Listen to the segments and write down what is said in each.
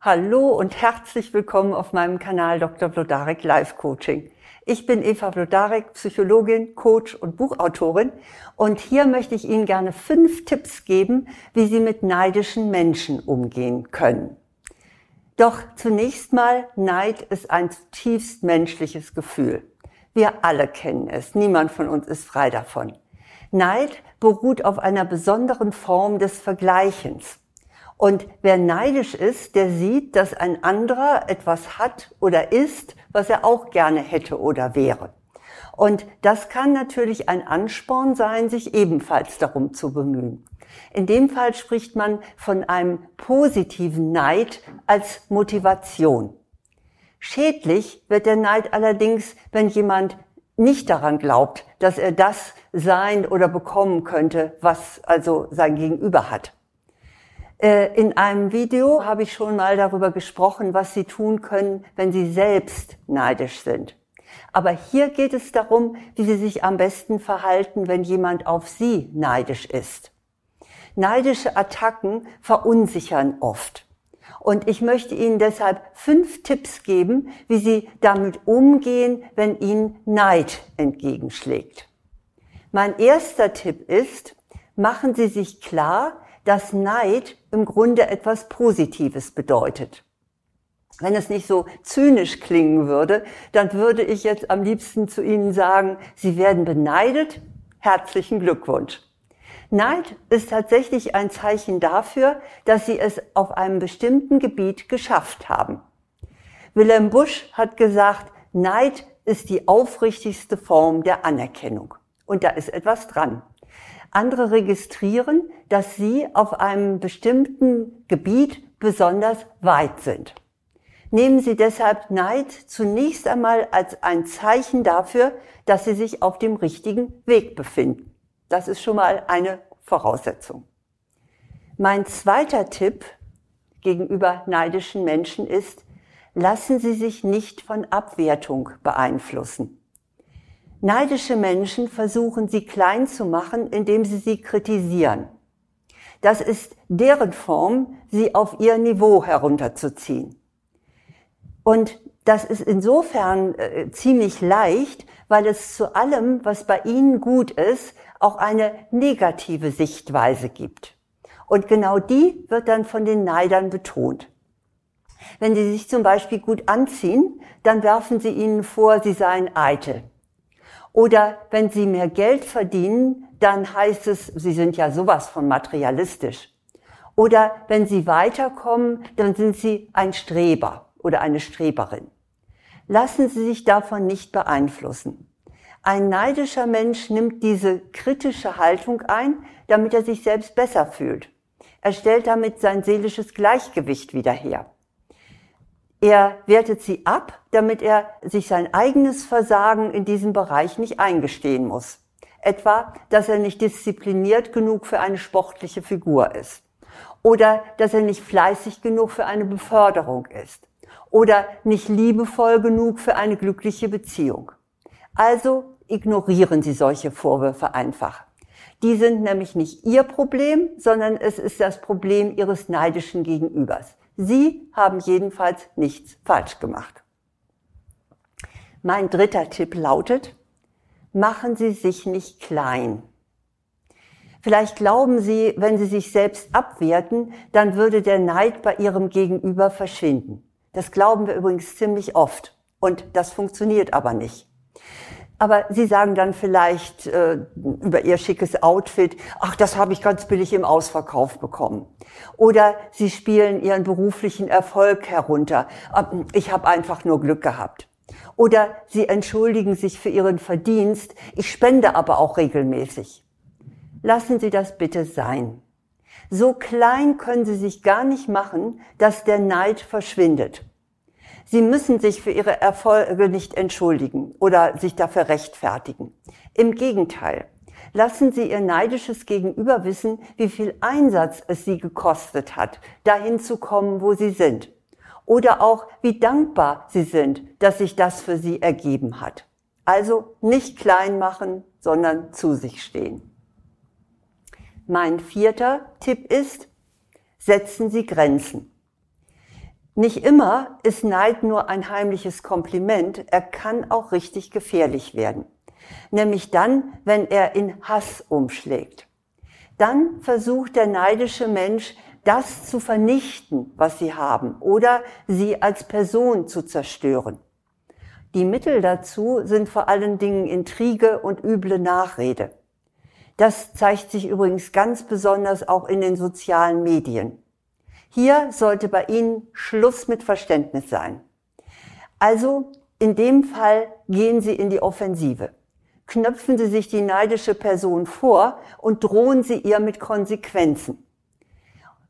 Hallo und herzlich willkommen auf meinem Kanal Dr. Blodarek Life Coaching. Ich bin Eva Blodarek, Psychologin, Coach und Buchautorin und hier möchte ich Ihnen gerne fünf Tipps geben, wie Sie mit neidischen Menschen umgehen können. Doch zunächst mal, Neid ist ein zutiefst menschliches Gefühl. Wir alle kennen es, niemand von uns ist frei davon. Neid beruht auf einer besonderen Form des Vergleichens. Und wer neidisch ist, der sieht, dass ein anderer etwas hat oder ist, was er auch gerne hätte oder wäre. Und das kann natürlich ein Ansporn sein, sich ebenfalls darum zu bemühen. In dem Fall spricht man von einem positiven Neid als Motivation. Schädlich wird der Neid allerdings, wenn jemand nicht daran glaubt, dass er das sein oder bekommen könnte, was also sein Gegenüber hat. Äh, in einem Video habe ich schon mal darüber gesprochen, was Sie tun können, wenn Sie selbst neidisch sind. Aber hier geht es darum, wie Sie sich am besten verhalten, wenn jemand auf Sie neidisch ist. Neidische Attacken verunsichern oft. Und ich möchte Ihnen deshalb fünf Tipps geben, wie Sie damit umgehen, wenn Ihnen Neid entgegenschlägt. Mein erster Tipp ist, machen Sie sich klar, dass Neid im Grunde etwas Positives bedeutet. Wenn es nicht so zynisch klingen würde, dann würde ich jetzt am liebsten zu Ihnen sagen, Sie werden beneidet. Herzlichen Glückwunsch. Neid ist tatsächlich ein Zeichen dafür, dass Sie es auf einem bestimmten Gebiet geschafft haben. Wilhelm Busch hat gesagt, Neid ist die aufrichtigste Form der Anerkennung. Und da ist etwas dran. Andere registrieren, dass sie auf einem bestimmten Gebiet besonders weit sind. Nehmen Sie deshalb Neid zunächst einmal als ein Zeichen dafür, dass Sie sich auf dem richtigen Weg befinden. Das ist schon mal eine Voraussetzung. Mein zweiter Tipp gegenüber neidischen Menschen ist, lassen Sie sich nicht von Abwertung beeinflussen. Neidische Menschen versuchen sie klein zu machen, indem sie sie kritisieren. Das ist deren Form, sie auf ihr Niveau herunterzuziehen. Und das ist insofern äh, ziemlich leicht, weil es zu allem, was bei ihnen gut ist, auch eine negative Sichtweise gibt. Und genau die wird dann von den Neidern betont. Wenn sie sich zum Beispiel gut anziehen, dann werfen sie ihnen vor, sie seien eitel. Oder wenn sie mehr Geld verdienen, dann heißt es, sie sind ja sowas von materialistisch. Oder wenn sie weiterkommen, dann sind sie ein Streber oder eine Streberin. Lassen Sie sich davon nicht beeinflussen. Ein neidischer Mensch nimmt diese kritische Haltung ein, damit er sich selbst besser fühlt. Er stellt damit sein seelisches Gleichgewicht wieder her. Er wertet sie ab, damit er sich sein eigenes Versagen in diesem Bereich nicht eingestehen muss. Etwa, dass er nicht diszipliniert genug für eine sportliche Figur ist. Oder dass er nicht fleißig genug für eine Beförderung ist. Oder nicht liebevoll genug für eine glückliche Beziehung. Also ignorieren Sie solche Vorwürfe einfach. Die sind nämlich nicht Ihr Problem, sondern es ist das Problem Ihres neidischen Gegenübers. Sie haben jedenfalls nichts falsch gemacht. Mein dritter Tipp lautet, machen Sie sich nicht klein. Vielleicht glauben Sie, wenn Sie sich selbst abwerten, dann würde der Neid bei Ihrem Gegenüber verschwinden. Das glauben wir übrigens ziemlich oft. Und das funktioniert aber nicht. Aber Sie sagen dann vielleicht äh, über Ihr schickes Outfit, ach, das habe ich ganz billig im Ausverkauf bekommen. Oder Sie spielen Ihren beruflichen Erfolg herunter. Ah, ich habe einfach nur Glück gehabt. Oder Sie entschuldigen sich für Ihren Verdienst, ich spende aber auch regelmäßig. Lassen Sie das bitte sein. So klein können Sie sich gar nicht machen, dass der Neid verschwindet. Sie müssen sich für Ihre Erfolge nicht entschuldigen oder sich dafür rechtfertigen. Im Gegenteil. Lassen Sie Ihr neidisches Gegenüber wissen, wie viel Einsatz es Sie gekostet hat, dahin zu kommen, wo Sie sind. Oder auch, wie dankbar Sie sind, dass sich das für Sie ergeben hat. Also nicht klein machen, sondern zu sich stehen. Mein vierter Tipp ist, setzen Sie Grenzen. Nicht immer ist Neid nur ein heimliches Kompliment, er kann auch richtig gefährlich werden. Nämlich dann, wenn er in Hass umschlägt. Dann versucht der neidische Mensch, das zu vernichten, was sie haben, oder sie als Person zu zerstören. Die Mittel dazu sind vor allen Dingen Intrige und üble Nachrede. Das zeigt sich übrigens ganz besonders auch in den sozialen Medien. Hier sollte bei Ihnen Schluss mit Verständnis sein. Also in dem Fall gehen Sie in die Offensive. Knöpfen Sie sich die neidische Person vor und drohen Sie ihr mit Konsequenzen.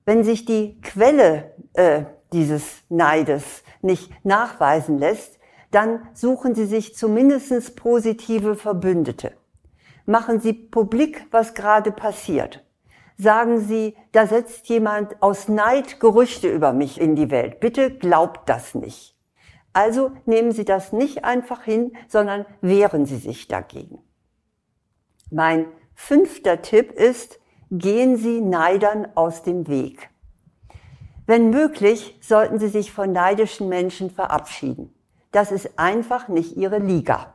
Wenn sich die Quelle äh, dieses Neides nicht nachweisen lässt, dann suchen Sie sich zumindest positive Verbündete. Machen Sie publik, was gerade passiert sagen Sie, da setzt jemand aus Neid Gerüchte über mich in die Welt. Bitte glaubt das nicht. Also nehmen Sie das nicht einfach hin, sondern wehren Sie sich dagegen. Mein fünfter Tipp ist, gehen Sie Neidern aus dem Weg. Wenn möglich, sollten Sie sich von neidischen Menschen verabschieden. Das ist einfach nicht Ihre Liga.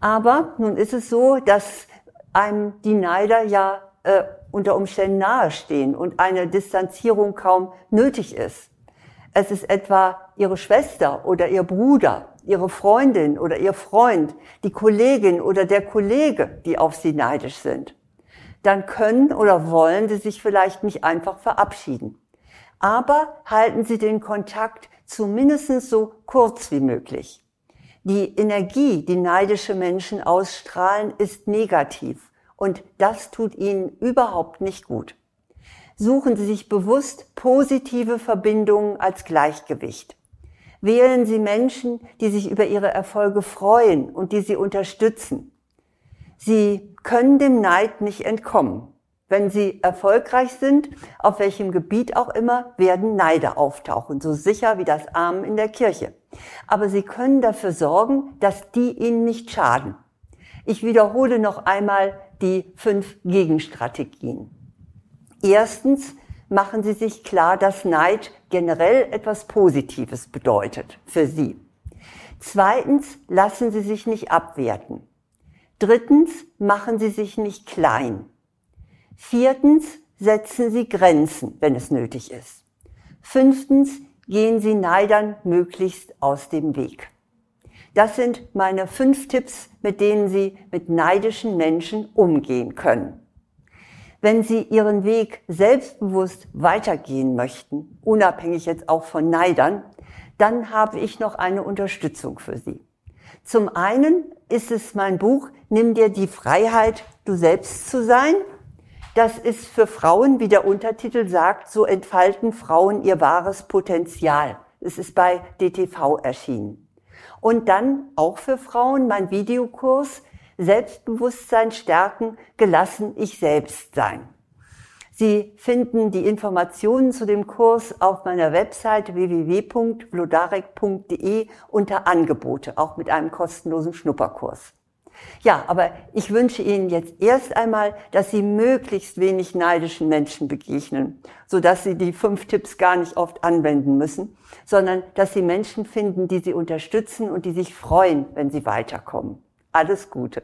Aber nun ist es so, dass einem die Neider ja äh, unter Umständen nahestehen und eine Distanzierung kaum nötig ist. Es ist etwa ihre Schwester oder ihr Bruder, ihre Freundin oder ihr Freund, die Kollegin oder der Kollege, die auf sie neidisch sind. Dann können oder wollen sie sich vielleicht nicht einfach verabschieden. Aber halten sie den Kontakt zumindest so kurz wie möglich. Die Energie, die neidische Menschen ausstrahlen, ist negativ und das tut Ihnen überhaupt nicht gut. Suchen Sie sich bewusst positive Verbindungen als Gleichgewicht. Wählen Sie Menschen, die sich über Ihre Erfolge freuen und die Sie unterstützen. Sie können dem Neid nicht entkommen. Wenn Sie erfolgreich sind, auf welchem Gebiet auch immer, werden Neider auftauchen, so sicher wie das Armen in der Kirche. Aber Sie können dafür sorgen, dass die Ihnen nicht schaden. Ich wiederhole noch einmal die fünf Gegenstrategien. Erstens machen Sie sich klar, dass Neid generell etwas Positives bedeutet für Sie. Zweitens lassen Sie sich nicht abwerten. Drittens machen Sie sich nicht klein. Viertens setzen Sie Grenzen, wenn es nötig ist. Fünftens gehen Sie Neidern möglichst aus dem Weg. Das sind meine fünf Tipps, mit denen Sie mit neidischen Menschen umgehen können. Wenn Sie Ihren Weg selbstbewusst weitergehen möchten, unabhängig jetzt auch von Neidern, dann habe ich noch eine Unterstützung für Sie. Zum einen ist es mein Buch Nimm dir die Freiheit, du selbst zu sein. Das ist für Frauen, wie der Untertitel sagt, so entfalten Frauen ihr wahres Potenzial. Es ist bei DTV erschienen. Und dann auch für Frauen mein Videokurs Selbstbewusstsein stärken, gelassen ich selbst sein. Sie finden die Informationen zu dem Kurs auf meiner Website www.vlodarek.de unter Angebote, auch mit einem kostenlosen Schnupperkurs. Ja, aber ich wünsche Ihnen jetzt erst einmal, dass Sie möglichst wenig neidischen Menschen begegnen, so dass Sie die fünf Tipps gar nicht oft anwenden müssen, sondern dass Sie Menschen finden, die Sie unterstützen und die sich freuen, wenn Sie weiterkommen. Alles Gute.